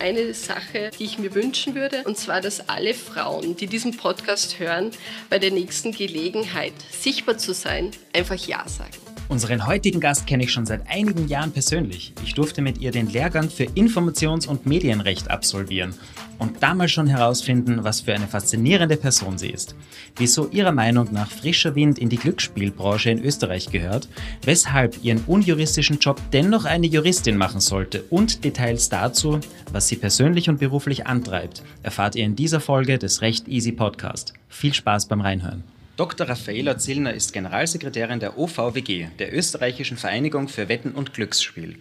eine Sache, die ich mir wünschen würde, und zwar, dass alle Frauen, die diesen Podcast hören, bei der nächsten Gelegenheit sichtbar zu sein, einfach Ja sagen. Unseren heutigen Gast kenne ich schon seit einigen Jahren persönlich. Ich durfte mit ihr den Lehrgang für Informations- und Medienrecht absolvieren und damals schon herausfinden, was für eine faszinierende Person sie ist. Wieso ihrer Meinung nach frischer Wind in die Glücksspielbranche in Österreich gehört, weshalb ihren unjuristischen Job dennoch eine Juristin machen sollte und Details dazu, was sie persönlich und beruflich antreibt, erfahrt ihr in dieser Folge des Recht Easy Podcast. Viel Spaß beim Reinhören. Dr. Raffaela Zillner ist Generalsekretärin der OVWG, der Österreichischen Vereinigung für Wetten und Glücksspiel.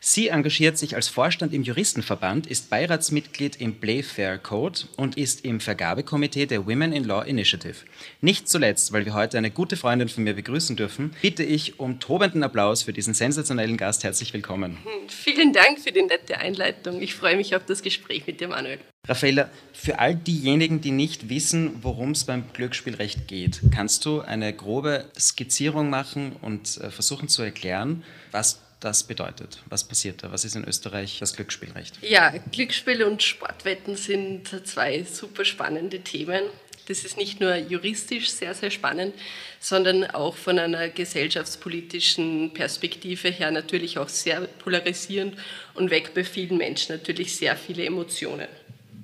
Sie engagiert sich als Vorstand im Juristenverband, ist Beiratsmitglied im Playfair Code und ist im Vergabekomitee der Women in Law Initiative. Nicht zuletzt, weil wir heute eine gute Freundin von mir begrüßen dürfen, bitte ich um tobenden Applaus für diesen sensationellen Gast. Herzlich willkommen. Vielen Dank für die nette Einleitung. Ich freue mich auf das Gespräch mit dir, Manuel. Raffaella, für all diejenigen, die nicht wissen, worum es beim Glücksspielrecht geht, kannst du eine grobe Skizzierung machen und äh, versuchen zu erklären, was das bedeutet. Was passiert da? Was ist in Österreich das Glücksspielrecht? Ja, Glücksspiel und Sportwetten sind zwei super spannende Themen. Das ist nicht nur juristisch sehr, sehr spannend, sondern auch von einer gesellschaftspolitischen Perspektive her natürlich auch sehr polarisierend und weckt bei vielen Menschen natürlich sehr viele Emotionen.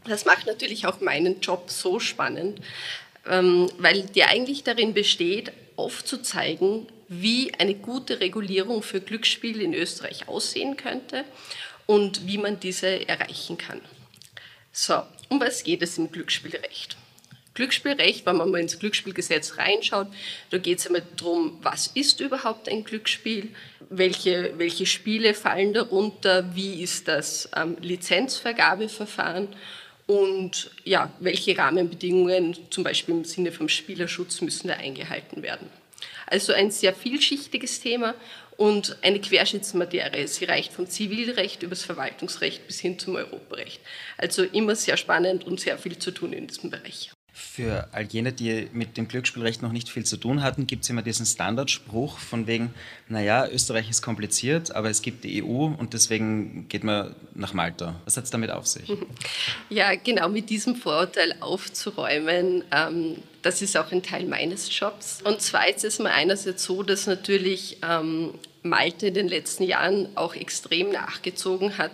Das macht natürlich auch meinen Job so spannend, ähm, weil der eigentlich darin besteht, aufzuzeigen, wie eine gute Regulierung für Glücksspiel in Österreich aussehen könnte und wie man diese erreichen kann. So, um was geht es im Glücksspielrecht? Glücksspielrecht, wenn man mal ins Glücksspielgesetz reinschaut, da geht es einmal darum, was ist überhaupt ein Glücksspiel, welche, welche Spiele fallen darunter, wie ist das ähm, Lizenzvergabeverfahren und ja, welche Rahmenbedingungen, zum Beispiel im Sinne vom Spielerschutz, müssen da eingehalten werden. Also ein sehr vielschichtiges Thema und eine Querschnittsmaterie. Sie reicht vom Zivilrecht über das Verwaltungsrecht bis hin zum Europarecht. Also immer sehr spannend und sehr viel zu tun in diesem Bereich. Für all jene, die mit dem Glücksspielrecht noch nicht viel zu tun hatten, gibt es immer diesen Standardspruch von wegen, naja, Österreich ist kompliziert, aber es gibt die EU und deswegen geht man nach Malta. Was hat es damit auf sich? Ja, genau mit diesem Vorurteil aufzuräumen, ähm, das ist auch ein Teil meines Jobs. Und zwar ist es mal einerseits so, dass natürlich ähm, Malte in den letzten Jahren auch extrem nachgezogen hat,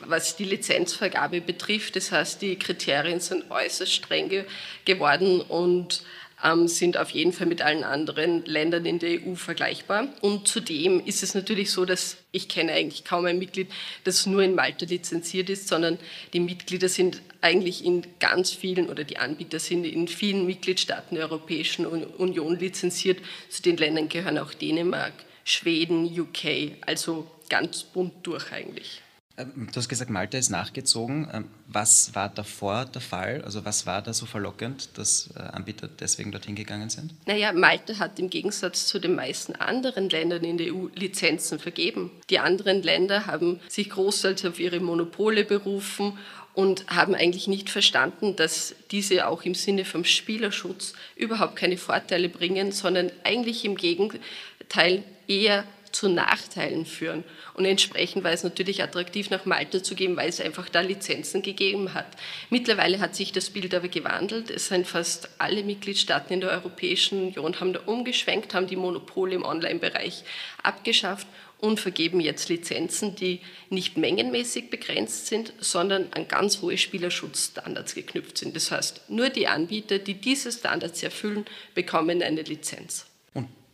was die Lizenzvergabe betrifft. Das heißt, die Kriterien sind äußerst streng ge geworden und ähm, sind auf jeden Fall mit allen anderen Ländern in der EU vergleichbar. Und zudem ist es natürlich so, dass ich kenne eigentlich kaum ein Mitglied, das nur in Malta lizenziert ist, sondern die Mitglieder sind eigentlich in ganz vielen oder die Anbieter sind in vielen Mitgliedstaaten der Europäischen Union lizenziert. Zu den Ländern gehören auch Dänemark, Schweden, UK, also ganz bunt durch eigentlich. Ähm, du hast gesagt, Malta ist nachgezogen. Ähm, was war davor der Fall? Also was war da so verlockend, dass äh, Anbieter deswegen dorthin gegangen sind? Naja, Malta hat im Gegensatz zu den meisten anderen Ländern in der EU Lizenzen vergeben. Die anderen Länder haben sich großteils auf ihre Monopole berufen und haben eigentlich nicht verstanden, dass diese auch im Sinne vom Spielerschutz überhaupt keine Vorteile bringen, sondern eigentlich im Gegenteil eher zu Nachteilen führen. Und entsprechend war es natürlich attraktiv, nach Malta zu gehen, weil es einfach da Lizenzen gegeben hat. Mittlerweile hat sich das Bild aber gewandelt. Es sind fast alle Mitgliedstaaten in der Europäischen Union haben da umgeschwenkt, haben die Monopole im Online-Bereich abgeschafft und vergeben jetzt Lizenzen, die nicht mengenmäßig begrenzt sind, sondern an ganz hohe Spielerschutzstandards geknüpft sind. Das heißt, nur die Anbieter, die diese Standards erfüllen, bekommen eine Lizenz.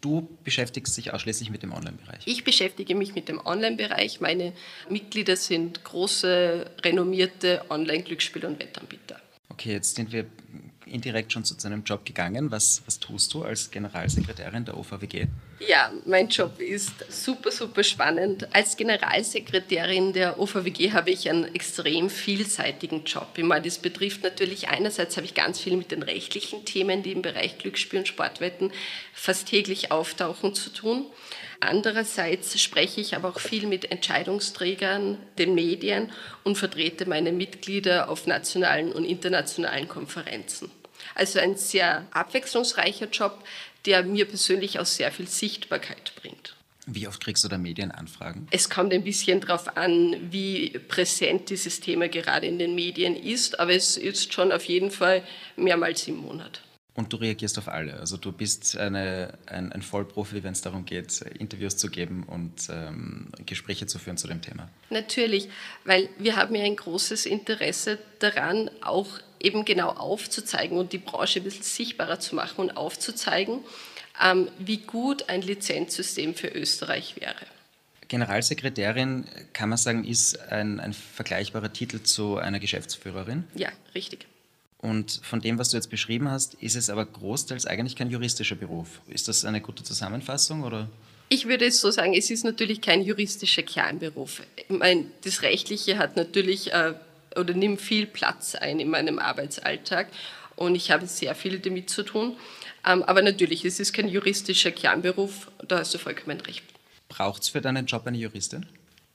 Du beschäftigst dich ausschließlich mit dem Online-Bereich. Ich beschäftige mich mit dem Online-Bereich. Meine Mitglieder sind große, renommierte Online-Glücksspiel- und Wettanbieter. Okay, jetzt sind wir indirekt schon zu deinem Job gegangen. Was, was tust du als Generalsekretärin der OVWG? Ja, mein Job ist super, super spannend. Als Generalsekretärin der OVWG habe ich einen extrem vielseitigen Job. Ich das betrifft natürlich einerseits habe ich ganz viel mit den rechtlichen Themen, die im Bereich Glücksspiel und Sportwetten fast täglich auftauchen, zu tun. Andererseits spreche ich aber auch viel mit Entscheidungsträgern, den Medien und vertrete meine Mitglieder auf nationalen und internationalen Konferenzen. Also ein sehr abwechslungsreicher Job, der mir persönlich auch sehr viel Sichtbarkeit bringt. Wie oft kriegst du da Medienanfragen? Es kommt ein bisschen darauf an, wie präsent dieses Thema gerade in den Medien ist, aber es ist schon auf jeden Fall mehrmals im Monat. Und du reagierst auf alle. Also du bist eine, ein, ein Vollprofi, wenn es darum geht, Interviews zu geben und ähm, Gespräche zu führen zu dem Thema. Natürlich, weil wir haben ja ein großes Interesse daran, auch eben genau aufzuzeigen und die Branche ein bisschen sichtbarer zu machen und aufzuzeigen, ähm, wie gut ein Lizenzsystem für Österreich wäre. Generalsekretärin, kann man sagen, ist ein, ein vergleichbarer Titel zu einer Geschäftsführerin? Ja, richtig. Und von dem, was du jetzt beschrieben hast, ist es aber großteils eigentlich kein juristischer Beruf. Ist das eine gute Zusammenfassung oder? Ich würde es so sagen, es ist natürlich kein juristischer Kernberuf. Ich meine, das Rechtliche hat natürlich äh, oder nimmt viel Platz ein in meinem Arbeitsalltag und ich habe sehr viel damit zu tun. Ähm, aber natürlich, es ist kein juristischer Kernberuf, da hast du vollkommen recht. Braucht es für deinen Job eine Juristin?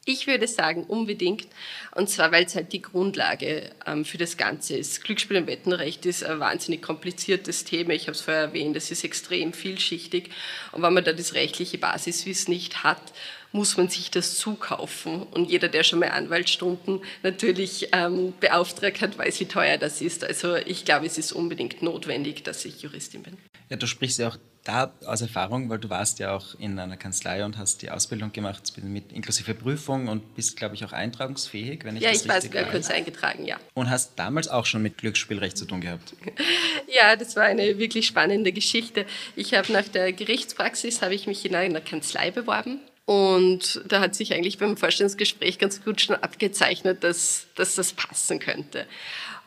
Ich würde sagen, unbedingt. Und zwar, weil es halt die Grundlage ähm, für das Ganze ist. Glücksspiel und Wettenrecht ist ein wahnsinnig kompliziertes Thema. Ich habe es vorher erwähnt, es ist extrem vielschichtig. Und wenn man da das rechtliche Basiswissen nicht hat, muss man sich das zukaufen. Und jeder, der schon mal Anwaltsstunden natürlich ähm, beauftragt hat, weiß, wie teuer das ist. Also ich glaube, es ist unbedingt notwendig, dass ich Juristin bin. Ja, du sprichst ja auch da aus Erfahrung, weil du warst ja auch in einer Kanzlei und hast die Ausbildung gemacht, mit inklusive Prüfung und bist, glaube ich, auch eintragungsfähig, wenn ich ja, das ich richtig war kurz eingetragen, ja. Und hast damals auch schon mit Glücksspielrecht zu tun gehabt. ja, das war eine wirklich spannende Geschichte. Ich habe nach der Gerichtspraxis habe ich mich in einer Kanzlei beworben und da hat sich eigentlich beim Vorstellungsgespräch ganz gut schon abgezeichnet, dass, dass das passen könnte.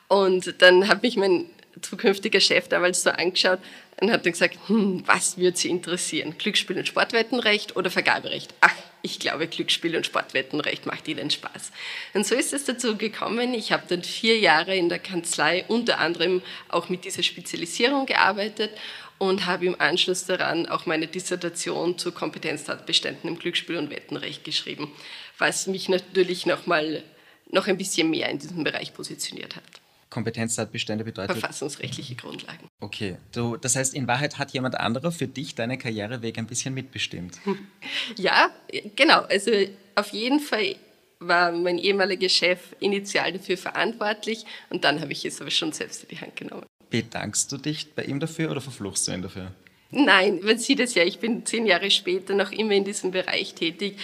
Und dann hat mich mein zukünftiger Chef damals so angeschaut und hat dann gesagt, hm, was würde Sie interessieren? Glücksspiel und Sportwettenrecht oder Vergaberecht? Ach, ich glaube, Glücksspiel und Sportwettenrecht macht Ihnen Spaß. Und so ist es dazu gekommen. Ich habe dann vier Jahre in der Kanzlei unter anderem auch mit dieser Spezialisierung gearbeitet und habe im Anschluss daran auch meine Dissertation zu Kompetenztatbeständen im Glücksspiel und Wettenrecht geschrieben, was mich natürlich noch mal noch ein bisschen mehr in diesem Bereich positioniert hat. Kompetenztatbestände bedeutet? Verfassungsrechtliche Grundlagen. Okay, du, das heißt, in Wahrheit hat jemand anderer für dich deinen Karriereweg ein bisschen mitbestimmt. Ja, genau. Also auf jeden Fall war mein ehemaliger Chef initial dafür verantwortlich und dann habe ich es aber schon selbst in die Hand genommen. Bedankst du dich bei ihm dafür oder verfluchst du ihn dafür? Nein, man sieht es ja, ich bin zehn Jahre später noch immer in diesem Bereich tätig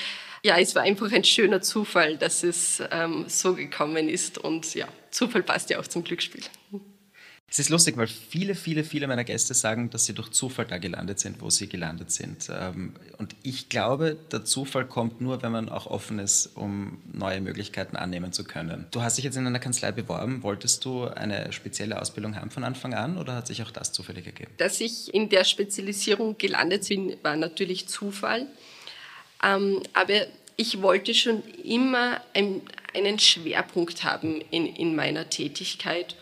ja, es war einfach ein schöner Zufall, dass es ähm, so gekommen ist. Und ja, Zufall passt ja auch zum Glücksspiel. Es ist lustig, weil viele, viele, viele meiner Gäste sagen, dass sie durch Zufall da gelandet sind, wo sie gelandet sind. Ähm, und ich glaube, der Zufall kommt nur, wenn man auch offen ist, um neue Möglichkeiten annehmen zu können. Du hast dich jetzt in einer Kanzlei beworben. Wolltest du eine spezielle Ausbildung haben von Anfang an oder hat sich auch das zufällig ergeben? Dass ich in der Spezialisierung gelandet bin, war natürlich Zufall. Ähm, aber ich wollte schon immer ein, einen Schwerpunkt haben in meiner Tätigkeit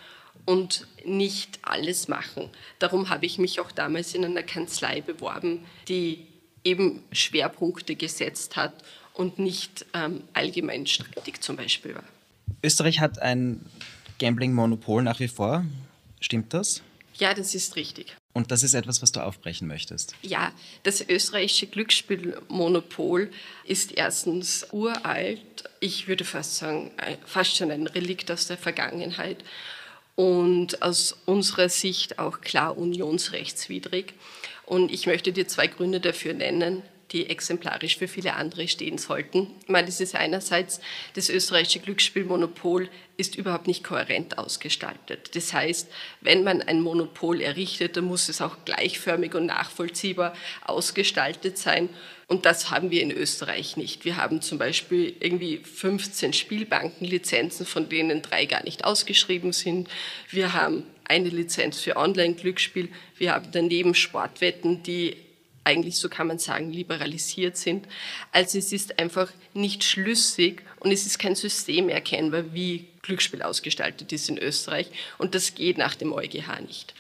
und nicht alles machen. Darum habe ich mich auch damals in einer Kanzlei beworben, die eben Schwerpunkte gesetzt hat und nicht ähm, allgemein streitig zum Beispiel war. Österreich hat ein Gambling-Monopol nach wie vor. Stimmt das? Ja, das ist richtig. Und das ist etwas, was du aufbrechen möchtest? Ja, das österreichische Glücksspielmonopol ist erstens uralt. Ich würde fast sagen, fast schon ein Relikt aus der Vergangenheit und aus unserer Sicht auch klar unionsrechtswidrig. Und ich möchte dir zwei Gründe dafür nennen die exemplarisch für viele andere stehen sollten. Ich meine, das ist einerseits, das österreichische Glücksspielmonopol ist überhaupt nicht kohärent ausgestaltet. Das heißt, wenn man ein Monopol errichtet, dann muss es auch gleichförmig und nachvollziehbar ausgestaltet sein. Und das haben wir in Österreich nicht. Wir haben zum Beispiel irgendwie 15 Spielbankenlizenzen, von denen drei gar nicht ausgeschrieben sind. Wir haben eine Lizenz für Online-Glücksspiel. Wir haben daneben Sportwetten, die eigentlich, so kann man sagen, liberalisiert sind. Also es ist einfach nicht schlüssig und es ist kein System erkennbar, wie Glücksspiel ausgestaltet ist in Österreich. Und das geht nach dem EuGH nicht.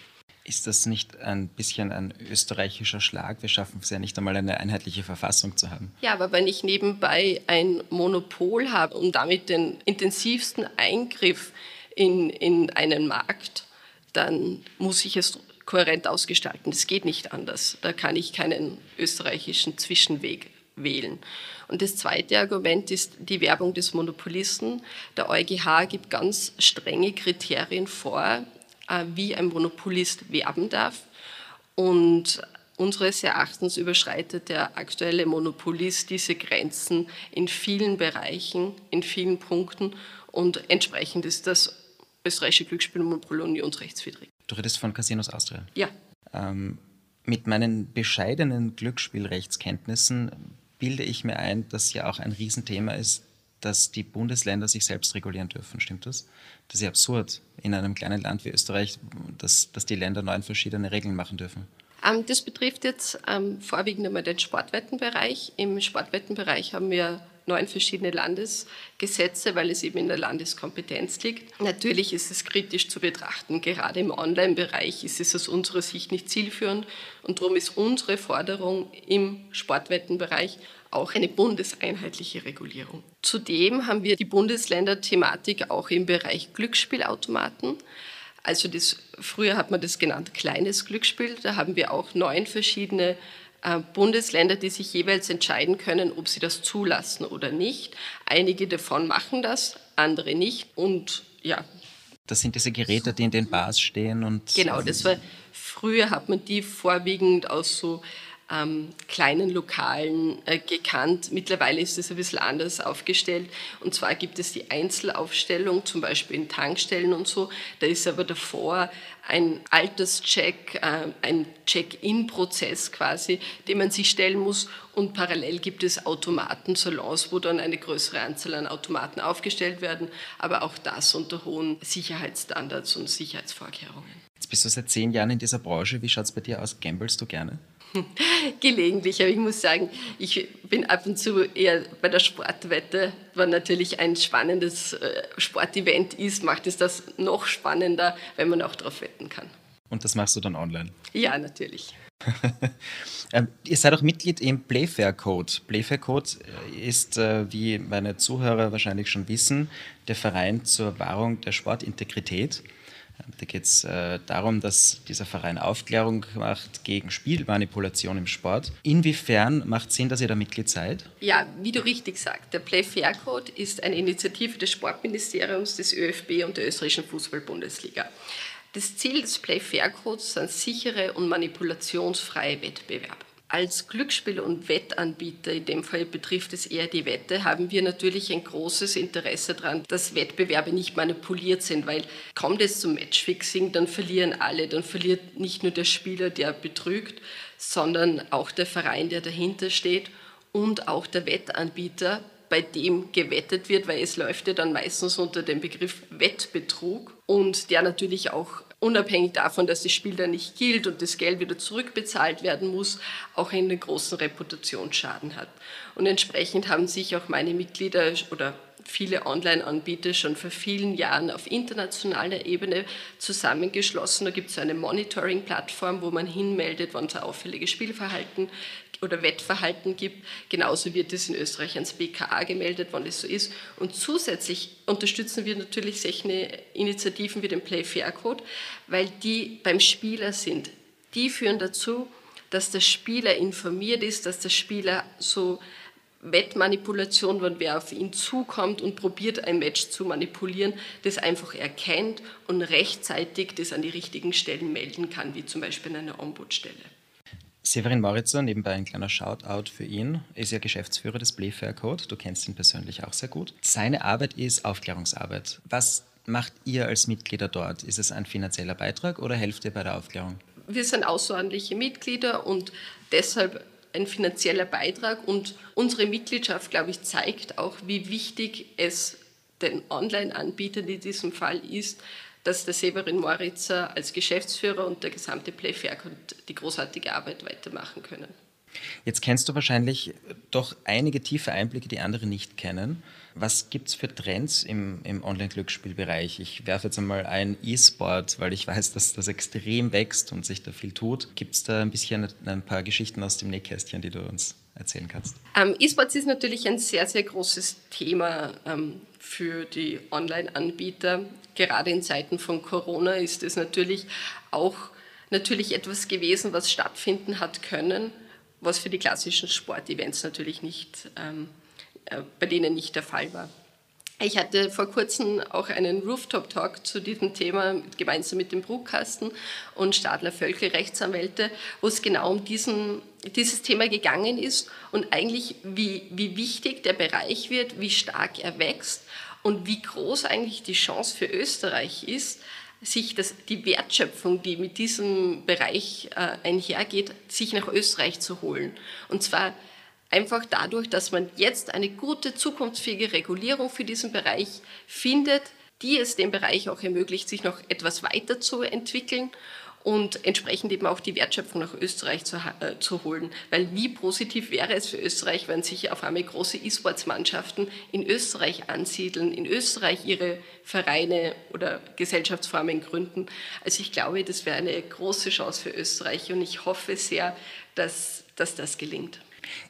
Ist das nicht ein bisschen ein österreichischer Schlag? Wir schaffen es ja nicht einmal, eine einheitliche Verfassung zu haben. Ja, aber wenn ich nebenbei ein Monopol habe und damit den intensivsten Eingriff in, in einen Markt, dann muss ich es kohärent ausgestalten. Das geht nicht anders. Da kann ich keinen österreichischen Zwischenweg wählen. Und das zweite Argument ist die Werbung des Monopolisten. Der EuGH gibt ganz strenge Kriterien vor, äh, wie ein Monopolist werben darf. Und unseres Erachtens überschreitet der aktuelle Monopolist diese Grenzen in vielen Bereichen, in vielen Punkten. Und entsprechend ist das österreichische Glücksspielmonopol unionsrechtswidrig. Du redest von Casinos Austria? Ja. Ähm, mit meinen bescheidenen Glücksspielrechtskenntnissen bilde ich mir ein, dass ja auch ein Riesenthema ist, dass die Bundesländer sich selbst regulieren dürfen. Stimmt das? Das ist ja absurd in einem kleinen Land wie Österreich, dass, dass die Länder neun verschiedene Regeln machen dürfen. Ähm, das betrifft jetzt ähm, vorwiegend einmal den Sportwettenbereich. Im Sportwettenbereich haben wir neun verschiedene Landesgesetze, weil es eben in der Landeskompetenz liegt. Natürlich ist es kritisch zu betrachten. Gerade im Online-Bereich ist es aus unserer Sicht nicht zielführend. Und darum ist unsere Forderung im Sportwettenbereich auch eine bundeseinheitliche Regulierung. Zudem haben wir die Bundesländer-Thematik auch im Bereich Glücksspielautomaten. Also das, früher hat man das genannt kleines Glücksspiel. Da haben wir auch neun verschiedene Bundesländer, die sich jeweils entscheiden können, ob sie das zulassen oder nicht. Einige davon machen das, andere nicht. Und ja. Das sind diese Geräte, die in den Bars stehen und. Genau, das war früher hat man die vorwiegend aus so ähm, kleinen Lokalen äh, gekannt. Mittlerweile ist es ein bisschen anders aufgestellt. Und zwar gibt es die Einzelaufstellung, zum Beispiel in Tankstellen und so. Da ist aber davor ein Alterscheck, äh, ein Check-in-Prozess quasi, den man sich stellen muss. Und parallel gibt es Automatensalons, wo dann eine größere Anzahl an Automaten aufgestellt werden. Aber auch das unter hohen Sicherheitsstandards und Sicherheitsvorkehrungen. Jetzt bist du seit zehn Jahren in dieser Branche. Wie schaut es bei dir aus? Gamblest du gerne? Gelegentlich, aber ich muss sagen, ich bin ab und zu eher bei der Sportwette, wenn natürlich ein spannendes äh, Sportevent ist, macht es das noch spannender, wenn man auch darauf wetten kann. Und das machst du dann online? Ja, natürlich. ähm, ihr seid auch Mitglied im Playfair Code. Playfair Code äh, ist, äh, wie meine Zuhörer wahrscheinlich schon wissen, der Verein zur Wahrung der Sportintegrität. Da geht es äh, darum, dass dieser Verein Aufklärung macht gegen Spielmanipulation im Sport. Inwiefern macht es Sinn, dass ihr da Mitglied seid? Ja, wie du richtig sagst, der Play Fair Code ist eine Initiative des Sportministeriums, des ÖFB und der österreichischen Fußball-Bundesliga. Das Ziel des Play Fair Codes sind sichere und manipulationsfreie Wettbewerbe. Als Glücksspiel- und Wettanbieter, in dem Fall betrifft es eher die Wette, haben wir natürlich ein großes Interesse daran, dass Wettbewerbe nicht manipuliert sind, weil kommt es zum Matchfixing, dann verlieren alle, dann verliert nicht nur der Spieler, der betrügt, sondern auch der Verein, der dahinter steht und auch der Wettanbieter, bei dem gewettet wird, weil es läuft ja dann meistens unter dem Begriff Wettbetrug und der natürlich auch unabhängig davon, dass das Spiel dann nicht gilt und das Geld wieder zurückbezahlt werden muss, auch einen großen Reputationsschaden hat. Und entsprechend haben sich auch meine Mitglieder oder viele Online-Anbieter schon vor vielen Jahren auf internationaler Ebene zusammengeschlossen. Da gibt es eine Monitoring-Plattform, wo man hinmeldet, wann es ein auffälliges Spielverhalten oder Wettverhalten gibt. Genauso wird es in Österreich ans BKA gemeldet, wann das so ist. Und zusätzlich unterstützen wir natürlich solche Initiativen wie den Play Fair Code, weil die beim Spieler sind. Die führen dazu, dass der Spieler informiert ist, dass der Spieler so Wettmanipulation, wenn wer auf ihn zukommt und probiert, ein Match zu manipulieren, das einfach erkennt und rechtzeitig das an die richtigen Stellen melden kann, wie zum Beispiel an einer Ombudsstelle. Severin Moritzer, nebenbei ein kleiner Shoutout für ihn, ist ja Geschäftsführer des Playfair Code. Du kennst ihn persönlich auch sehr gut. Seine Arbeit ist Aufklärungsarbeit. Was macht ihr als Mitglieder dort? Ist es ein finanzieller Beitrag oder helft ihr bei der Aufklärung? Wir sind außerordentliche Mitglieder und deshalb ein finanzieller Beitrag. Und unsere Mitgliedschaft, glaube ich, zeigt auch, wie wichtig es den Online-Anbietern in diesem Fall ist, dass der Severin Moritzer als Geschäftsführer und der gesamte Playfair die großartige Arbeit weitermachen können. Jetzt kennst du wahrscheinlich doch einige tiefe Einblicke, die andere nicht kennen. Was gibt es für Trends im, im Online-Glücksspielbereich? Ich werfe jetzt einmal ein E-Sport, weil ich weiß, dass das extrem wächst und sich da viel tut. Gibt es da ein bisschen ein paar Geschichten aus dem Nähkästchen, die du uns erzählen kannst? Ähm, E-Sports ist natürlich ein sehr, sehr großes Thema ähm, für die Online-Anbieter. Gerade in Zeiten von Corona ist es natürlich auch natürlich etwas gewesen, was stattfinden hat können was für die klassischen Sportevents natürlich nicht, ähm, äh, bei denen nicht der Fall war. Ich hatte vor kurzem auch einen Rooftop-Talk zu diesem Thema gemeinsam mit dem Bruckkasten und Stadler Völkel Rechtsanwälte, wo es genau um diesen, dieses Thema gegangen ist und eigentlich wie, wie wichtig der Bereich wird, wie stark er wächst und wie groß eigentlich die Chance für Österreich ist, sich das, die Wertschöpfung, die mit diesem Bereich äh, einhergeht, sich nach Österreich zu holen. Und zwar einfach dadurch, dass man jetzt eine gute, zukunftsfähige Regulierung für diesen Bereich findet, die es dem Bereich auch ermöglicht, sich noch etwas weiter zu entwickeln und entsprechend eben auch die Wertschöpfung nach Österreich zu, äh, zu holen. Weil wie positiv wäre es für Österreich, wenn sich auf einmal große E-Sports-Mannschaften in Österreich ansiedeln, in Österreich ihre Vereine oder Gesellschaftsformen gründen. Also ich glaube, das wäre eine große Chance für Österreich und ich hoffe sehr, dass, dass das gelingt.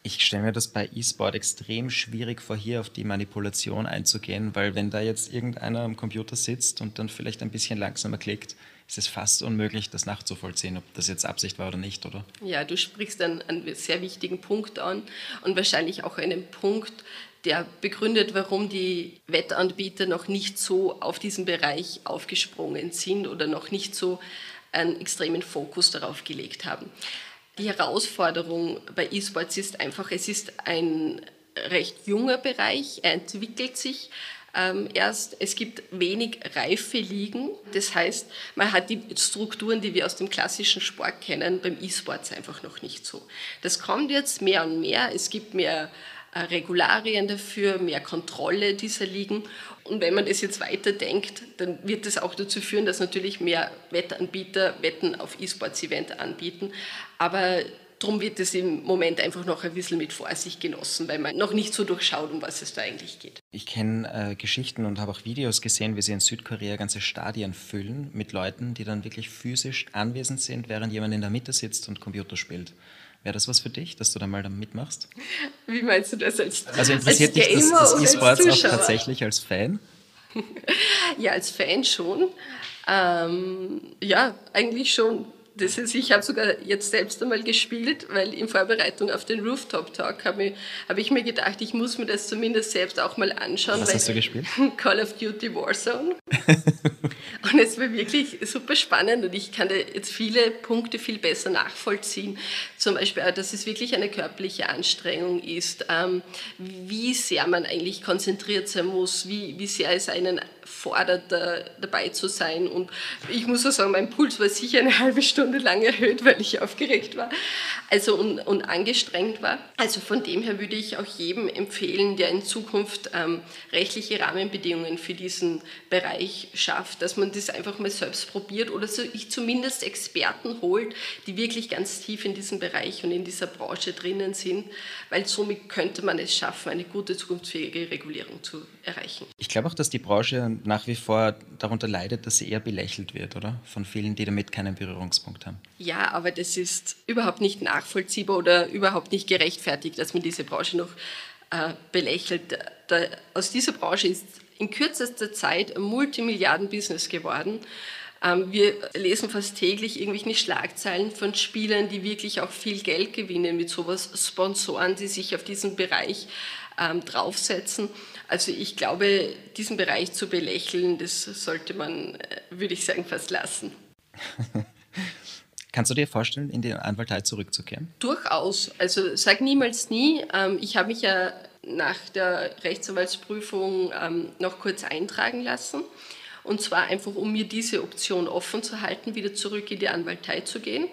Ich stelle mir das bei E-Sport extrem schwierig vor, hier auf die Manipulation einzugehen, weil wenn da jetzt irgendeiner am Computer sitzt und dann vielleicht ein bisschen langsamer klickt, ist es fast unmöglich, das nachzuvollziehen, ob das jetzt Absicht war oder nicht, oder? Ja, du sprichst dann einen sehr wichtigen Punkt an und wahrscheinlich auch einen Punkt, der begründet, warum die Wettanbieter noch nicht so auf diesen Bereich aufgesprungen sind oder noch nicht so einen extremen Fokus darauf gelegt haben. Die Herausforderung bei E-Sports ist einfach, es ist ein recht junger Bereich, er entwickelt sich ähm, erst. Es gibt wenig reife Ligen, das heißt, man hat die Strukturen, die wir aus dem klassischen Sport kennen, beim E-Sports einfach noch nicht so. Das kommt jetzt mehr und mehr, es gibt mehr äh, Regularien dafür, mehr Kontrolle dieser Ligen. Und wenn man das jetzt weiterdenkt, dann wird das auch dazu führen, dass natürlich mehr Wettanbieter Wetten auf E-Sports-Event anbieten. Aber darum wird es im Moment einfach noch ein bisschen mit Vorsicht genossen, weil man noch nicht so durchschaut, um was es da eigentlich geht. Ich kenne äh, Geschichten und habe auch Videos gesehen, wie sie in Südkorea ganze Stadien füllen mit Leuten, die dann wirklich physisch anwesend sind, während jemand in der Mitte sitzt und Computer spielt. Wäre das was für dich, dass du da mal da mitmachst? Wie meinst du das als Also interessiert dich das, das E-Sports auch tatsächlich als Fan? ja, als Fan schon. Ähm, ja, eigentlich schon. Das ist, ich habe sogar jetzt selbst einmal gespielt, weil in Vorbereitung auf den Rooftop Talk habe ich, hab ich, mir gedacht, ich muss mir das zumindest selbst auch mal anschauen. Was hast du gespielt? Call of Duty Warzone. und es war wirklich super spannend und ich kann da jetzt viele Punkte viel besser nachvollziehen. Zum Beispiel, dass es wirklich eine körperliche Anstrengung ist, ähm, wie sehr man eigentlich konzentriert sein muss, wie, wie sehr es einen fordert, da, dabei zu sein. Und ich muss auch sagen, mein Puls war sicher eine halbe Stunde lang erhöht, weil ich aufgeregt war also und, und angestrengt war. Also von dem her würde ich auch jedem empfehlen, der in Zukunft ähm, rechtliche Rahmenbedingungen für diesen Bereich schafft, dass man das einfach mal selbst probiert oder so ich zumindest Experten holt, die wirklich ganz tief in diesem Bereich und in dieser Branche drinnen sind, weil somit könnte man es schaffen, eine gute zukunftsfähige Regulierung zu erreichen. Ich glaube auch, dass die Branche nach wie vor darunter leidet, dass sie eher belächelt wird, oder? Von vielen, die damit keinen Berührungspunkt haben. Ja, aber das ist überhaupt nicht nachvollziehbar oder überhaupt nicht gerechtfertigt, dass man diese Branche noch äh, belächelt. Da, aus dieser Branche ist in kürzester Zeit ein Multimilliarden-Business geworden. Ähm, wir lesen fast täglich irgendwelche Schlagzeilen von Spielern, die wirklich auch viel Geld gewinnen mit sowas, Sponsoren, die sich auf diesen Bereich ähm, draufsetzen. Also ich glaube, diesen Bereich zu belächeln, das sollte man, äh, würde ich sagen, fast lassen. Kannst du dir vorstellen, in die Anwaltei zurückzukehren? Durchaus. Also sag niemals nie. Ähm, ich habe mich ja nach der Rechtsanwaltsprüfung ähm, noch kurz eintragen lassen. Und zwar einfach, um mir diese Option offen zu halten, wieder zurück in die Anwaltei zu gehen.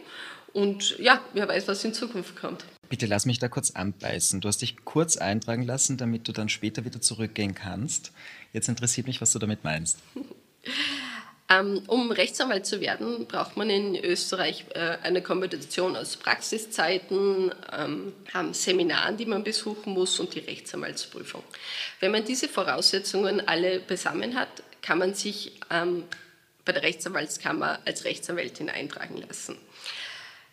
Und ja, wer weiß, was in Zukunft kommt. Bitte lass mich da kurz anbeißen. Du hast dich kurz eintragen lassen, damit du dann später wieder zurückgehen kannst. Jetzt interessiert mich, was du damit meinst. Ähm, um Rechtsanwalt zu werden, braucht man in Österreich äh, eine Kombination aus Praxiszeiten, ähm, Seminaren, die man besuchen muss und die Rechtsanwaltsprüfung. Wenn man diese Voraussetzungen alle beisammen hat, kann man sich ähm, bei der Rechtsanwaltskammer als Rechtsanwältin eintragen lassen.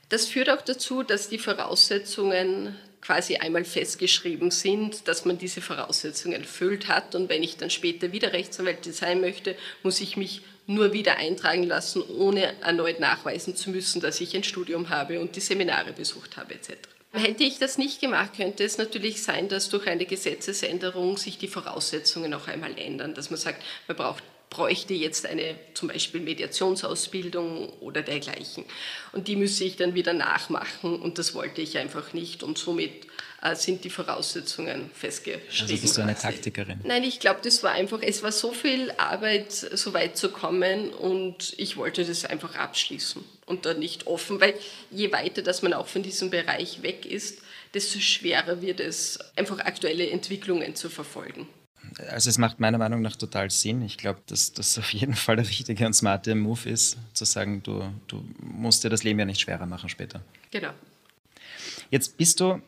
Das führt auch dazu, dass die Voraussetzungen quasi einmal festgeschrieben sind, dass man diese Voraussetzungen erfüllt hat. Und wenn ich dann später wieder Rechtsanwältin sein möchte, muss ich mich nur wieder eintragen lassen, ohne erneut nachweisen zu müssen, dass ich ein Studium habe und die Seminare besucht habe etc. Hätte ich das nicht gemacht, könnte es natürlich sein, dass durch eine Gesetzesänderung sich die Voraussetzungen auch einmal ändern, dass man sagt, man braucht bräuchte jetzt eine zum Beispiel Mediationsausbildung oder dergleichen. Und die müsse ich dann wieder nachmachen und das wollte ich einfach nicht und somit äh, sind die Voraussetzungen festgeschrieben. Also bist du eine Taktikerin? Nein, ich glaube, das war einfach, es war so viel Arbeit, so weit zu kommen und ich wollte das einfach abschließen und dann nicht offen, weil je weiter, dass man auch von diesem Bereich weg ist, desto schwerer wird es, einfach aktuelle Entwicklungen zu verfolgen. Also es macht meiner Meinung nach total Sinn. Ich glaube, dass das auf jeden Fall der richtige und smarte Move ist, zu sagen, du, du musst dir das Leben ja nicht schwerer machen später. Genau. Jetzt bist du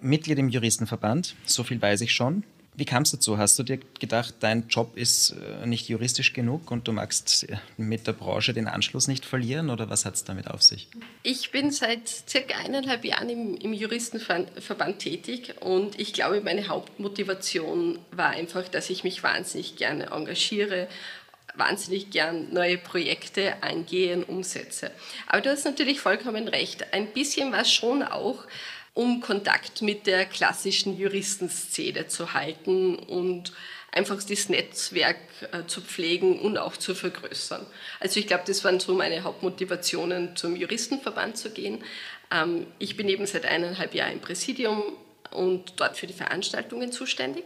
Mitglied im Juristenverband, so viel weiß ich schon. Wie kam es dazu? Hast du dir gedacht, dein Job ist äh, nicht juristisch genug und du magst äh, mit der Branche den Anschluss nicht verlieren oder was hat es damit auf sich? Ich bin seit circa eineinhalb Jahren im, im Juristenverband tätig und ich glaube, meine Hauptmotivation war einfach, dass ich mich wahnsinnig gerne engagiere wahnsinnig gern neue Projekte angehen, umsetze. Aber du hast natürlich vollkommen recht. Ein bisschen was schon auch, um Kontakt mit der klassischen Juristenszene zu halten und einfach das Netzwerk äh, zu pflegen und auch zu vergrößern. Also ich glaube, das waren so meine Hauptmotivationen, zum Juristenverband zu gehen. Ähm, ich bin eben seit eineinhalb Jahren im Präsidium und dort für die Veranstaltungen zuständig.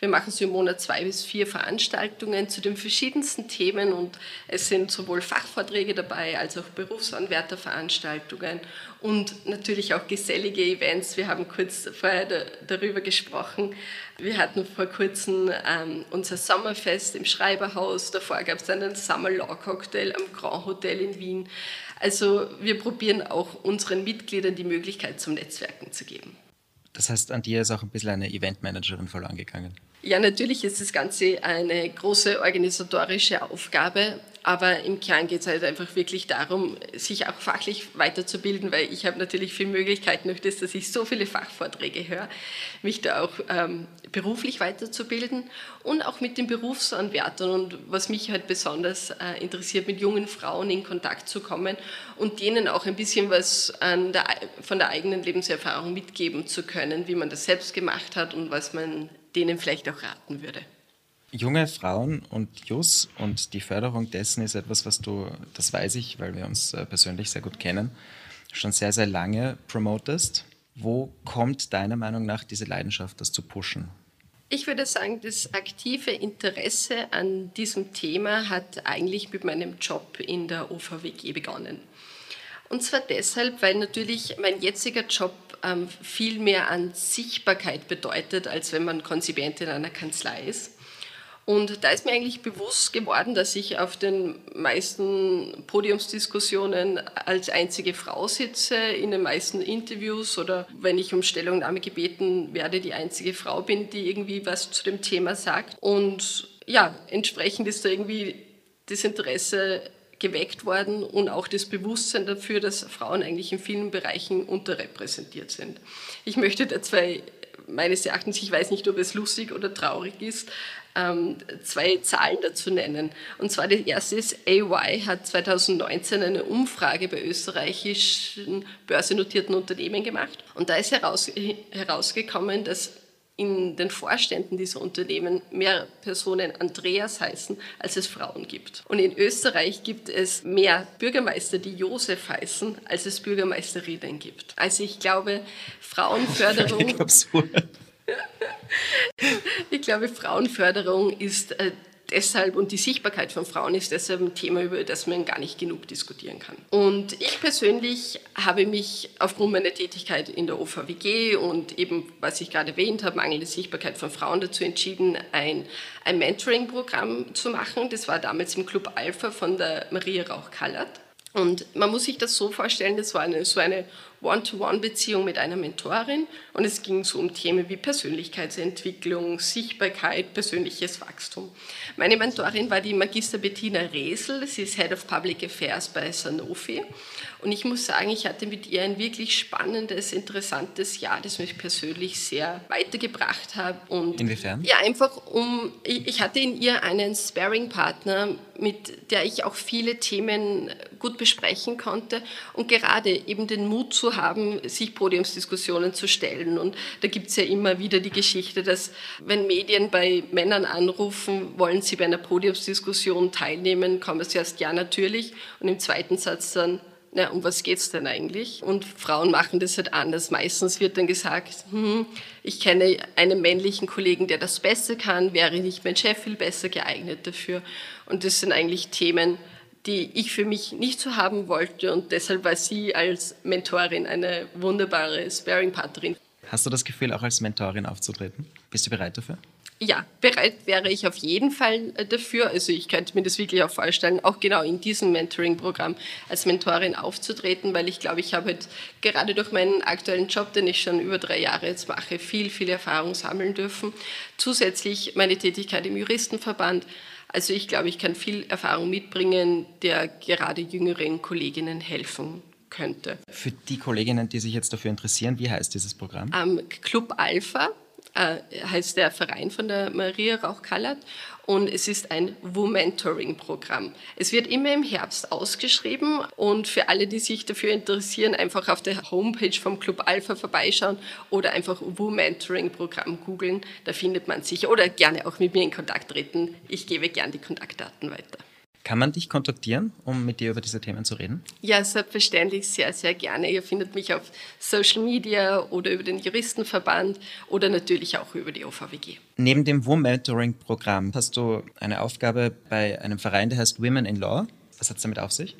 Wir machen so im Monat zwei bis vier Veranstaltungen zu den verschiedensten Themen und es sind sowohl Fachvorträge dabei als auch Berufsanwärterveranstaltungen und natürlich auch gesellige Events. Wir haben kurz vorher darüber gesprochen. Wir hatten vor kurzem ähm, unser Sommerfest im Schreiberhaus. Davor gab es einen Summer Law Cocktail am Grand Hotel in Wien. Also wir probieren auch unseren Mitgliedern die Möglichkeit zum Netzwerken zu geben. Das heißt, an dir ist auch ein bisschen eine Eventmanagerin verloren gegangen. Ja, natürlich ist das Ganze eine große organisatorische Aufgabe, aber im Kern geht es halt einfach wirklich darum, sich auch fachlich weiterzubilden, weil ich habe natürlich viele Möglichkeiten durch das, dass ich so viele Fachvorträge höre, mich da auch ähm, beruflich weiterzubilden und auch mit den Berufsanwärtern und was mich halt besonders äh, interessiert, mit jungen Frauen in Kontakt zu kommen und denen auch ein bisschen was der, von der eigenen Lebenserfahrung mitgeben zu können, wie man das selbst gemacht hat und was man denen vielleicht auch raten würde. Junge Frauen und Jus und die Förderung dessen ist etwas, was du, das weiß ich, weil wir uns äh, persönlich sehr gut kennen, schon sehr, sehr lange promotest. Wo kommt deiner Meinung nach diese Leidenschaft, das zu pushen? Ich würde sagen, das aktive Interesse an diesem Thema hat eigentlich mit meinem Job in der OVWG begonnen. Und zwar deshalb, weil natürlich mein jetziger Job ähm, viel mehr an Sichtbarkeit bedeutet, als wenn man Konzipient in einer Kanzlei ist. Und da ist mir eigentlich bewusst geworden, dass ich auf den meisten Podiumsdiskussionen als einzige Frau sitze, in den meisten Interviews oder wenn ich um Stellungnahme gebeten werde, die einzige Frau bin, die irgendwie was zu dem Thema sagt. Und ja, entsprechend ist da irgendwie das Interesse geweckt worden und auch das Bewusstsein dafür, dass Frauen eigentlich in vielen Bereichen unterrepräsentiert sind. Ich möchte da zwei, meines Erachtens, ich weiß nicht, ob es lustig oder traurig ist, zwei Zahlen dazu nennen. Und zwar die erste ist, AY hat 2019 eine Umfrage bei österreichischen börsennotierten Unternehmen gemacht und da ist heraus, herausgekommen, dass in den Vorständen dieser Unternehmen mehr Personen Andreas heißen, als es Frauen gibt. Und in Österreich gibt es mehr Bürgermeister, die Josef heißen, als es Bürgermeisterinnen gibt. Also ich glaube, Frauenförderung. Ich glaube, Frauenförderung ist äh, deshalb und die Sichtbarkeit von Frauen ist deshalb ein Thema, über das man gar nicht genug diskutieren kann. Und ich persönlich habe mich aufgrund meiner Tätigkeit in der OVWG und eben, was ich gerade erwähnt habe, mangelnde Sichtbarkeit von Frauen dazu entschieden, ein, ein Mentoring-Programm zu machen. Das war damals im Club Alpha von der Maria Rauch-Kallert. Und man muss sich das so vorstellen, das war eine, so eine One-to-One-Beziehung mit einer Mentorin und es ging so um Themen wie Persönlichkeitsentwicklung, Sichtbarkeit, persönliches Wachstum. Meine Mentorin war die Magister Bettina Resel, sie ist Head of Public Affairs bei Sanofi und ich muss sagen, ich hatte mit ihr ein wirklich spannendes, interessantes Jahr, das mich persönlich sehr weitergebracht hat. Und Inwiefern? Ja, einfach um, ich hatte in ihr einen Sparing-Partner, mit der ich auch viele Themen gut besprechen konnte und gerade eben den Mut zu haben, sich Podiumsdiskussionen zu stellen. Und da gibt es ja immer wieder die Geschichte, dass wenn Medien bei Männern anrufen, wollen sie bei einer Podiumsdiskussion teilnehmen, kommen sie erst ja natürlich und im zweiten Satz dann, na, um was geht es denn eigentlich? Und Frauen machen das halt anders. Meistens wird dann gesagt, hm, ich kenne einen männlichen Kollegen, der das besser kann, wäre nicht mein Chef viel besser geeignet dafür. Und das sind eigentlich Themen, die ich für mich nicht so haben wollte und deshalb war sie als Mentorin eine wunderbare Sparing-Partnerin. Hast du das Gefühl, auch als Mentorin aufzutreten? Bist du bereit dafür? Ja, bereit wäre ich auf jeden Fall äh, dafür. Also ich könnte mir das wirklich auch vorstellen, auch genau in diesem Mentoring-Programm als Mentorin aufzutreten, weil ich glaube, ich habe halt gerade durch meinen aktuellen Job, den ich schon über drei Jahre jetzt mache, viel, viel Erfahrung sammeln dürfen. Zusätzlich meine Tätigkeit im Juristenverband. Also ich glaube, ich kann viel Erfahrung mitbringen, der gerade jüngeren Kolleginnen helfen könnte. Für die Kolleginnen, die sich jetzt dafür interessieren, wie heißt dieses Programm? Ähm, Club Alpha äh, heißt der Verein von der Maria Rauch-Kallert und es ist ein Womentoring-Programm. Es wird immer im Herbst ausgeschrieben und für alle, die sich dafür interessieren, einfach auf der Homepage vom Club Alpha vorbeischauen oder einfach Womentoring-Programm googeln, da findet man sich oder gerne auch mit mir in Kontakt treten. Ich gebe gern die Kontaktdaten weiter. Kann man dich kontaktieren, um mit dir über diese Themen zu reden? Ja, selbstverständlich, sehr, sehr gerne. Ihr findet mich auf Social Media oder über den Juristenverband oder natürlich auch über die OVWG. Neben dem WOM-Mentoring-Programm hast du eine Aufgabe bei einem Verein, der heißt Women in Law. Was hat es damit auf sich?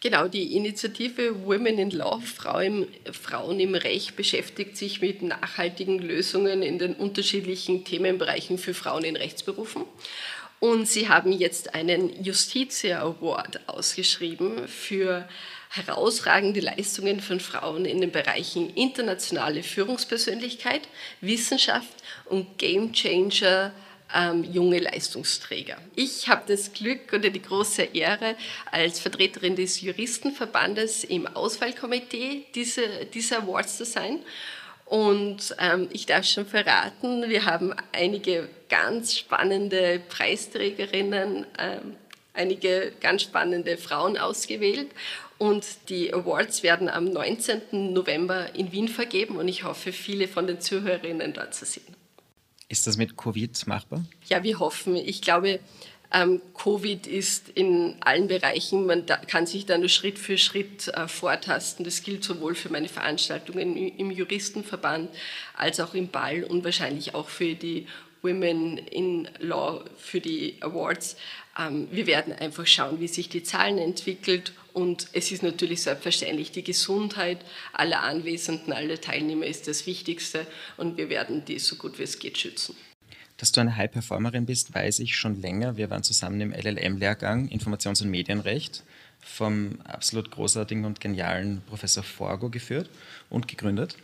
Genau, die Initiative Women in Law, Frauen im Recht, beschäftigt sich mit nachhaltigen Lösungen in den unterschiedlichen Themenbereichen für Frauen in Rechtsberufen. Und sie haben jetzt einen Justitia Award ausgeschrieben für herausragende Leistungen von Frauen in den Bereichen internationale Führungspersönlichkeit, Wissenschaft und Game Changer ähm, junge Leistungsträger. Ich habe das Glück oder die große Ehre, als Vertreterin des Juristenverbandes im Auswahlkomitee dieser, dieser Awards zu sein. Und ähm, ich darf schon verraten, wir haben einige ganz spannende Preisträgerinnen, ähm, einige ganz spannende Frauen ausgewählt. Und die Awards werden am 19. November in Wien vergeben und ich hoffe, viele von den Zuhörerinnen dort zu sehen. Ist das mit Covid machbar? Ja, wir hoffen. Ich glaube, ähm, Covid ist in allen Bereichen, man kann sich da nur Schritt für Schritt äh, vortasten. Das gilt sowohl für meine Veranstaltungen im Juristenverband als auch im Ball und wahrscheinlich auch für die Women in Law, für die Awards. Ähm, wir werden einfach schauen, wie sich die Zahlen entwickelt und es ist natürlich selbstverständlich, die Gesundheit aller Anwesenden, aller Teilnehmer ist das Wichtigste und wir werden die so gut wie es geht schützen. Dass du eine High-Performerin bist, weiß ich schon länger. Wir waren zusammen im LLM-Lehrgang Informations- und Medienrecht vom absolut großartigen und genialen Professor Forgo geführt und gegründet.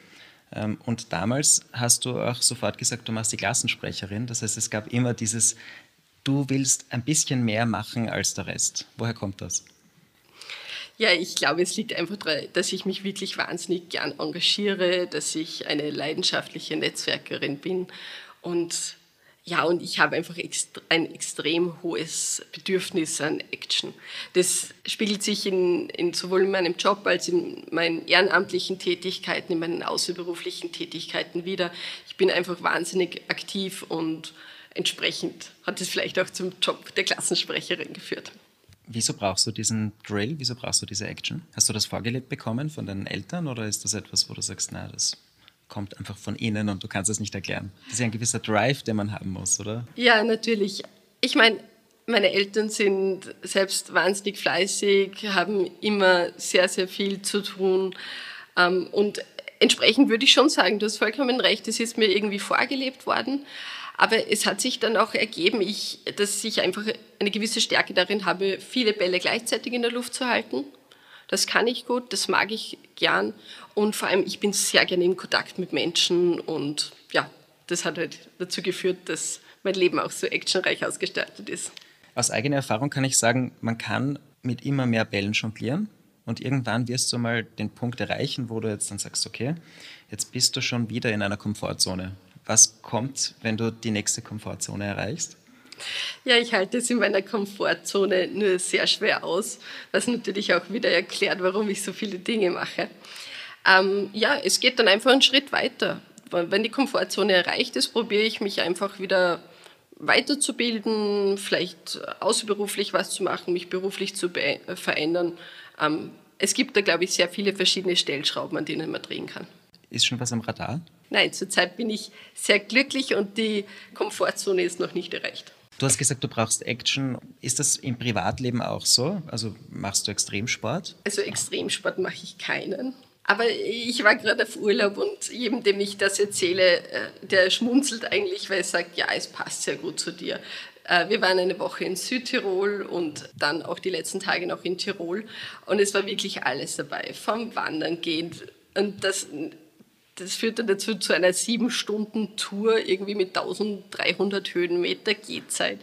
Ähm, und damals hast du auch sofort gesagt, du machst die Klassensprecherin. Das heißt, es gab immer dieses, du willst ein bisschen mehr machen als der Rest. Woher kommt das? Ja, ich glaube, es liegt einfach daran, dass ich mich wirklich wahnsinnig gern engagiere, dass ich eine leidenschaftliche Netzwerkerin bin und ja, und ich habe einfach ein extrem hohes Bedürfnis an Action. Das spiegelt sich in, in, sowohl in meinem Job als in meinen ehrenamtlichen Tätigkeiten, in meinen außerberuflichen Tätigkeiten wieder. Ich bin einfach wahnsinnig aktiv und entsprechend hat es vielleicht auch zum Job der Klassensprecherin geführt. Wieso brauchst du diesen Drill? Wieso brauchst du diese Action? Hast du das vorgelebt bekommen von deinen Eltern oder ist das etwas, wo du sagst, na, das kommt einfach von innen und du kannst es nicht erklären. Das ist ja ein gewisser Drive, den man haben muss, oder? Ja, natürlich. Ich meine, meine Eltern sind selbst wahnsinnig fleißig, haben immer sehr, sehr viel zu tun. Ähm, und entsprechend würde ich schon sagen, du hast vollkommen recht, es ist mir irgendwie vorgelebt worden. Aber es hat sich dann auch ergeben, ich, dass ich einfach eine gewisse Stärke darin habe, viele Bälle gleichzeitig in der Luft zu halten das kann ich gut, das mag ich gern und vor allem ich bin sehr gerne in Kontakt mit Menschen und ja, das hat halt dazu geführt, dass mein Leben auch so actionreich ausgestaltet ist. Aus eigener Erfahrung kann ich sagen, man kann mit immer mehr Bällen jonglieren und irgendwann wirst du mal den Punkt erreichen, wo du jetzt dann sagst, okay, jetzt bist du schon wieder in einer Komfortzone. Was kommt, wenn du die nächste Komfortzone erreichst? Ja, ich halte es in meiner Komfortzone nur sehr schwer aus, was natürlich auch wieder erklärt, warum ich so viele Dinge mache. Ähm, ja, es geht dann einfach einen Schritt weiter. Wenn die Komfortzone erreicht ist, probiere ich mich einfach wieder weiterzubilden, vielleicht außerberuflich was zu machen, mich beruflich zu verändern. Ähm, es gibt da, glaube ich, sehr viele verschiedene Stellschrauben, an denen man drehen kann. Ist schon was am Radar? Nein, zurzeit bin ich sehr glücklich und die Komfortzone ist noch nicht erreicht. Du hast gesagt, du brauchst Action. Ist das im Privatleben auch so? Also machst du Extremsport? Also Extremsport mache ich keinen. Aber ich war gerade auf Urlaub und jedem, dem ich das erzähle, äh, der schmunzelt eigentlich, weil er sagt, ja, es passt sehr gut zu dir. Äh, wir waren eine Woche in Südtirol und dann auch die letzten Tage noch in Tirol. Und es war wirklich alles dabei, vom Wandern gehen. Und das das führte dazu zu einer sieben Stunden Tour irgendwie mit 1300 Höhenmeter Gehzeit.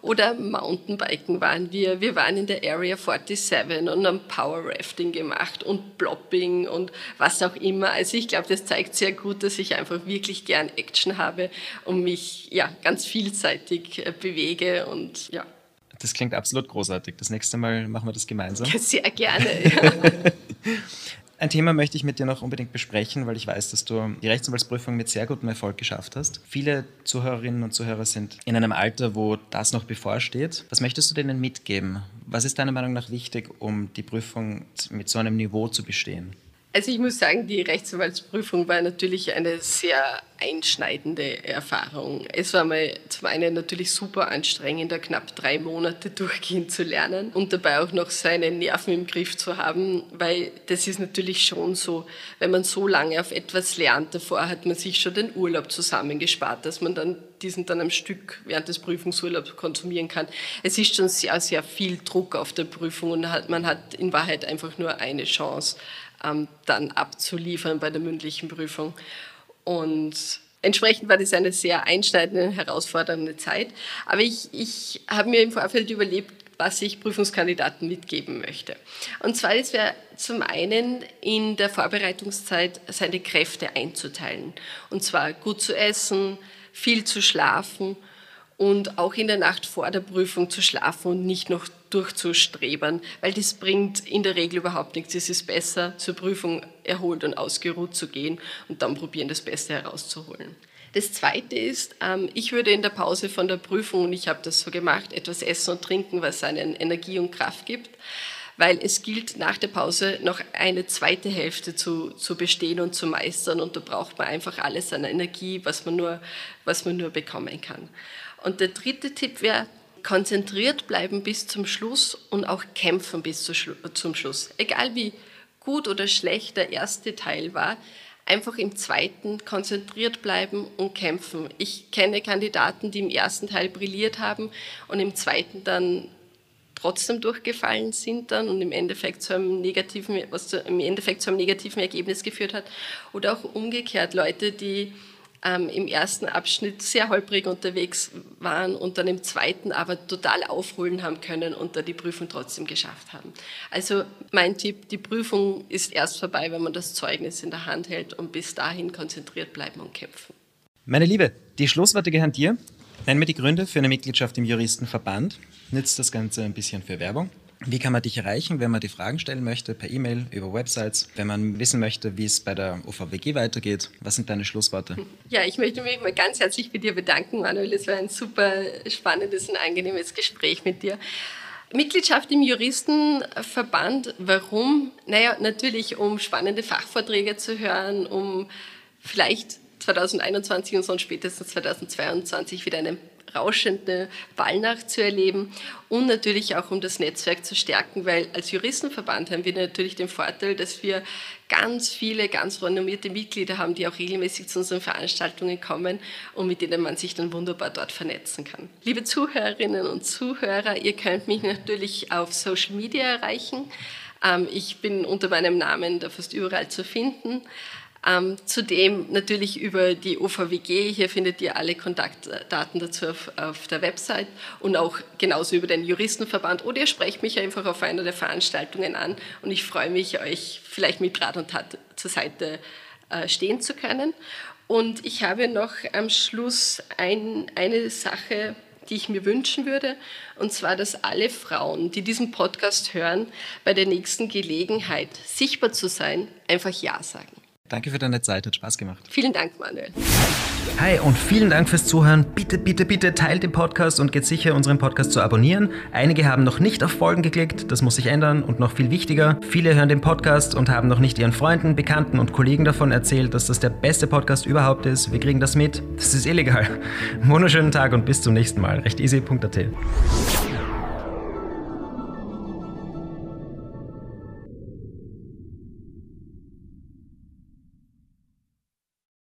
Oder Mountainbiken waren wir. Wir waren in der Area 47 und haben Power Rafting gemacht und Blopping und was auch immer. Also ich glaube, das zeigt sehr gut, dass ich einfach wirklich gern Action habe und mich ja ganz vielseitig äh, bewege und ja. Das klingt absolut großartig. Das nächste Mal machen wir das gemeinsam. Sehr gerne. Ja. Ein Thema möchte ich mit dir noch unbedingt besprechen, weil ich weiß, dass du die Rechtsanwaltsprüfung mit sehr gutem Erfolg geschafft hast. Viele Zuhörerinnen und Zuhörer sind in einem Alter, wo das noch bevorsteht. Was möchtest du denen mitgeben? Was ist deiner Meinung nach wichtig, um die Prüfung mit so einem Niveau zu bestehen? Also ich muss sagen, die Rechtsanwaltsprüfung war natürlich eine sehr einschneidende Erfahrung. Es war mal zum einen natürlich super anstrengend, da knapp drei Monate durchgehend zu lernen und dabei auch noch seine Nerven im Griff zu haben, weil das ist natürlich schon so, wenn man so lange auf etwas lernt, davor hat man sich schon den Urlaub zusammengespart, dass man dann diesen dann am Stück während des Prüfungsurlaubs konsumieren kann. Es ist schon sehr, sehr viel Druck auf der Prüfung und man hat in Wahrheit einfach nur eine Chance ähm, dann abzuliefern bei der mündlichen Prüfung. Und entsprechend war das eine sehr einschneidende, herausfordernde Zeit. Aber ich, ich habe mir im Vorfeld überlebt, was ich Prüfungskandidaten mitgeben möchte. Und zwar ist wäre zum einen in der Vorbereitungszeit seine Kräfte einzuteilen. Und zwar gut zu essen, viel zu schlafen und auch in der Nacht vor der Prüfung zu schlafen und nicht noch durchzustrebern, weil das bringt in der Regel überhaupt nichts. Es ist besser, zur Prüfung erholt und ausgeruht zu gehen und dann probieren, das Beste herauszuholen. Das Zweite ist, ähm, ich würde in der Pause von der Prüfung, und ich habe das so gemacht, etwas essen und trinken, was einen Energie und Kraft gibt, weil es gilt nach der Pause noch eine zweite Hälfte zu, zu bestehen und zu meistern und da braucht man einfach alles an Energie, was man nur, was man nur bekommen kann. Und der dritte Tipp wäre, konzentriert bleiben bis zum Schluss und auch kämpfen bis zum Schluss. Egal wie gut oder schlecht der erste Teil war, einfach im zweiten konzentriert bleiben und kämpfen. Ich kenne Kandidaten, die im ersten Teil brilliert haben und im zweiten dann trotzdem durchgefallen sind dann und im Endeffekt zu einem negativen, was im Endeffekt zu einem negativen Ergebnis geführt hat. Oder auch umgekehrt Leute, die ähm, im ersten Abschnitt sehr holprig unterwegs waren und dann im zweiten aber total aufholen haben können und da die Prüfung trotzdem geschafft haben. Also mein Tipp, die Prüfung ist erst vorbei, wenn man das Zeugnis in der Hand hält und bis dahin konzentriert bleiben und kämpfen. Meine Liebe, die Schlussworte gehören dir. Nenn mir die Gründe für eine Mitgliedschaft im Juristenverband. Nützt das Ganze ein bisschen für Werbung. Wie kann man dich erreichen, wenn man die Fragen stellen möchte? Per E-Mail, über Websites, wenn man wissen möchte, wie es bei der OVWG weitergeht? Was sind deine Schlussworte? Ja, ich möchte mich mal ganz herzlich bei dir bedanken, Manuel. Es war ein super spannendes und angenehmes Gespräch mit dir. Mitgliedschaft im Juristenverband, warum? Naja, natürlich, um spannende Fachvorträge zu hören, um vielleicht 2021 und sonst spätestens 2022 wieder einen rauschende Ballnacht zu erleben und natürlich auch um das Netzwerk zu stärken, weil als Juristenverband haben wir natürlich den Vorteil, dass wir ganz viele ganz renommierte Mitglieder haben, die auch regelmäßig zu unseren Veranstaltungen kommen und mit denen man sich dann wunderbar dort vernetzen kann. Liebe Zuhörerinnen und Zuhörer, ihr könnt mich natürlich auf Social Media erreichen. Ähm, ich bin unter meinem Namen da fast überall zu finden. Ähm, zudem natürlich über die OVWG, hier findet ihr alle Kontaktdaten dazu auf, auf, der Website und auch genauso über den Juristenverband oder ihr sprecht mich einfach auf einer der Veranstaltungen an und ich freue mich, euch vielleicht mit Rat und Tat zur Seite äh, stehen zu können. Und ich habe noch am Schluss ein, eine Sache die ich mir wünschen würde. Und zwar, dass alle Frauen, die diesen Podcast hören, bei der nächsten Gelegenheit sichtbar zu sein, einfach Ja sagen. Danke für deine Zeit, hat Spaß gemacht. Vielen Dank, Manuel. Hi und vielen Dank fürs Zuhören. Bitte, bitte, bitte teilt den Podcast und geht sicher, unseren Podcast zu abonnieren. Einige haben noch nicht auf Folgen geklickt, das muss sich ändern und noch viel wichtiger, viele hören den Podcast und haben noch nicht ihren Freunden, Bekannten und Kollegen davon erzählt, dass das der beste Podcast überhaupt ist. Wir kriegen das mit. Das ist illegal. Wunderschönen Tag und bis zum nächsten Mal. Recht easy.at.